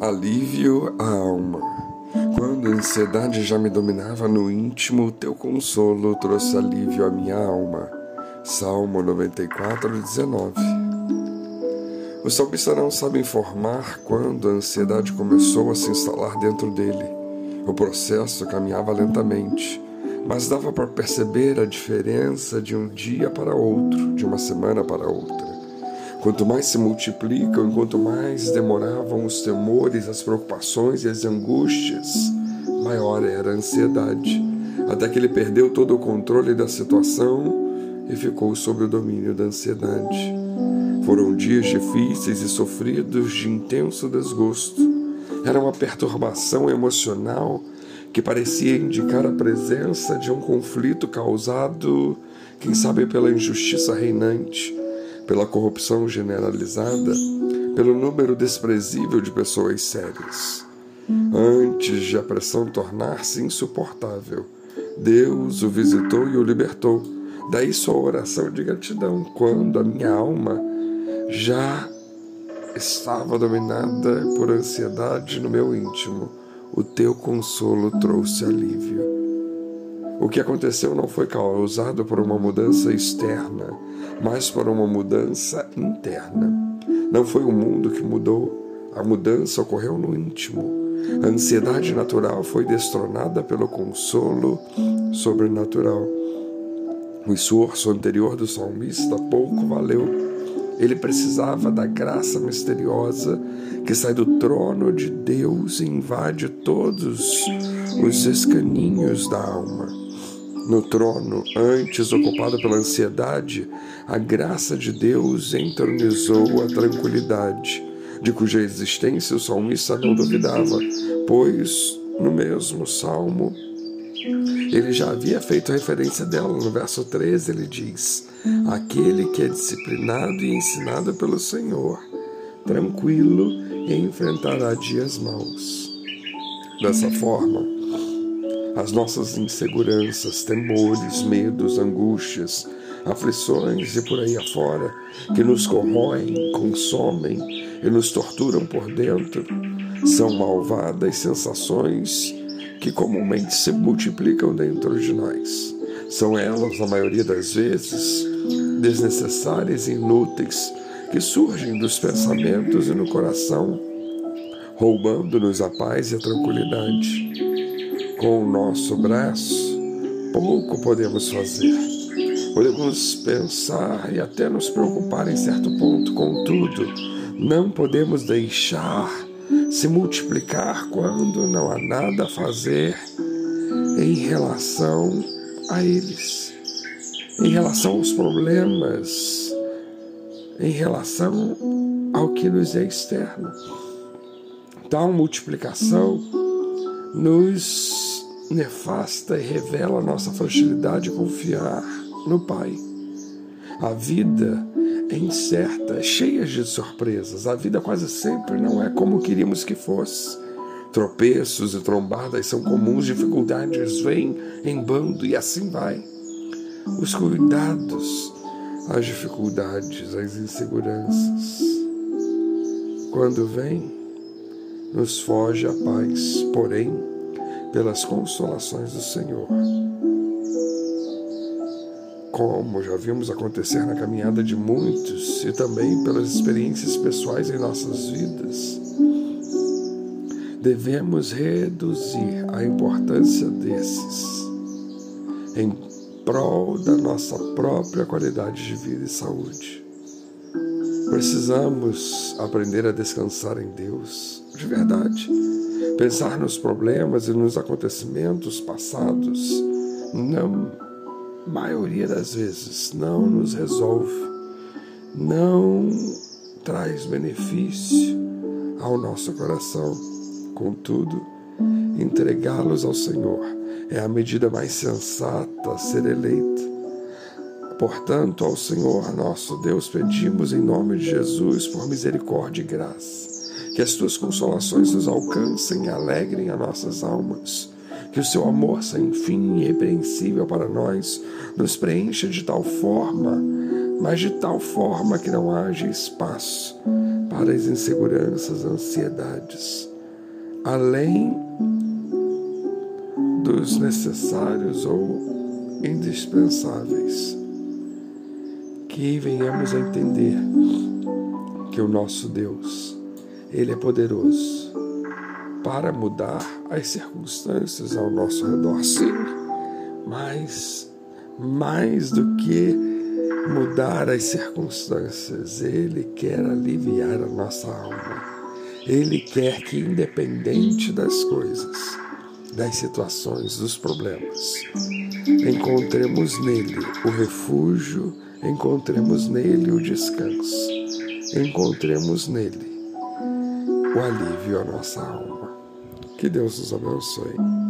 Alívio à alma. Quando a ansiedade já me dominava no íntimo, teu consolo trouxe alívio à minha alma. Salmo 94, 19. O salmista não sabe informar quando a ansiedade começou a se instalar dentro dele. O processo caminhava lentamente, mas dava para perceber a diferença de um dia para outro, de uma semana para outra. Quanto mais se multiplicam, quanto mais demoravam os temores, as preocupações e as angústias, maior era a ansiedade, até que ele perdeu todo o controle da situação e ficou sob o domínio da ansiedade. Foram dias difíceis e sofridos de intenso desgosto. Era uma perturbação emocional que parecia indicar a presença de um conflito causado, quem sabe, pela injustiça reinante pela corrupção generalizada, pelo número desprezível de pessoas sérias. Antes de a pressão tornar-se insuportável, Deus o visitou e o libertou. Daí sua oração de gratidão, quando a minha alma já estava dominada por ansiedade no meu íntimo, o teu consolo trouxe alívio. O que aconteceu não foi causado por uma mudança externa, mas por uma mudança interna. Não foi o mundo que mudou, a mudança ocorreu no íntimo. A ansiedade natural foi destronada pelo consolo sobrenatural. O esforço anterior do salmista pouco valeu. Ele precisava da graça misteriosa que sai do trono de Deus e invade todos os escaninhos da alma. No trono, antes ocupado pela ansiedade, a graça de Deus entronizou a tranquilidade, de cuja existência o salmista não duvidava, pois no mesmo salmo ele já havia feito referência dela. No verso 13 ele diz: Aquele que é disciplinado e ensinado pelo Senhor, tranquilo enfrentará dias maus. Dessa forma, as nossas inseguranças, temores, medos, angústias, aflições e por aí afora, que nos corroem, consomem e nos torturam por dentro, são malvadas sensações que comumente se multiplicam dentro de nós. São elas, na maioria das vezes, desnecessárias e inúteis, que surgem dos pensamentos e no coração, roubando-nos a paz e a tranquilidade com o nosso braço, pouco podemos fazer. Podemos pensar e até nos preocupar em certo ponto, contudo, não podemos deixar se multiplicar quando não há nada a fazer em relação a eles, em relação aos problemas, em relação ao que nos é externo. Tal multiplicação nos nefasta e revela nossa fragilidade de confiar no Pai. A vida é incerta, é cheia de surpresas. A vida quase sempre não é como queríamos que fosse. Tropeços e trombadas são comuns, dificuldades vêm em bando e assim vai. Os cuidados, as dificuldades, as inseguranças. Quando vem, nos foge a paz, porém, pelas consolações do Senhor. Como já vimos acontecer na caminhada de muitos e também pelas experiências pessoais em nossas vidas, devemos reduzir a importância desses em prol da nossa própria qualidade de vida e saúde. Precisamos aprender a descansar em Deus de verdade Pensar nos problemas e nos acontecimentos passados, na maioria das vezes, não nos resolve, não traz benefício ao nosso coração. Contudo, entregá-los ao Senhor é a medida mais sensata a ser eleita. Portanto, ao Senhor nosso Deus pedimos em nome de Jesus por misericórdia e graça que as tuas consolações nos alcancem e alegrem as nossas almas. Que o seu amor sem fim e irrepreensível para nós nos preencha de tal forma, mas de tal forma que não haja espaço para as inseguranças, ansiedades, além dos necessários ou indispensáveis. Que venhamos a entender que o nosso Deus, Ele é poderoso para mudar as circunstâncias ao nosso redor, sim, mas mais do que mudar as circunstâncias, Ele quer aliviar a nossa alma. Ele quer que, independente das coisas, das situações, dos problemas, encontremos nele o refúgio, encontremos nele o descanso, encontremos nele o alívio à nossa alma. Que Deus nos abençoe.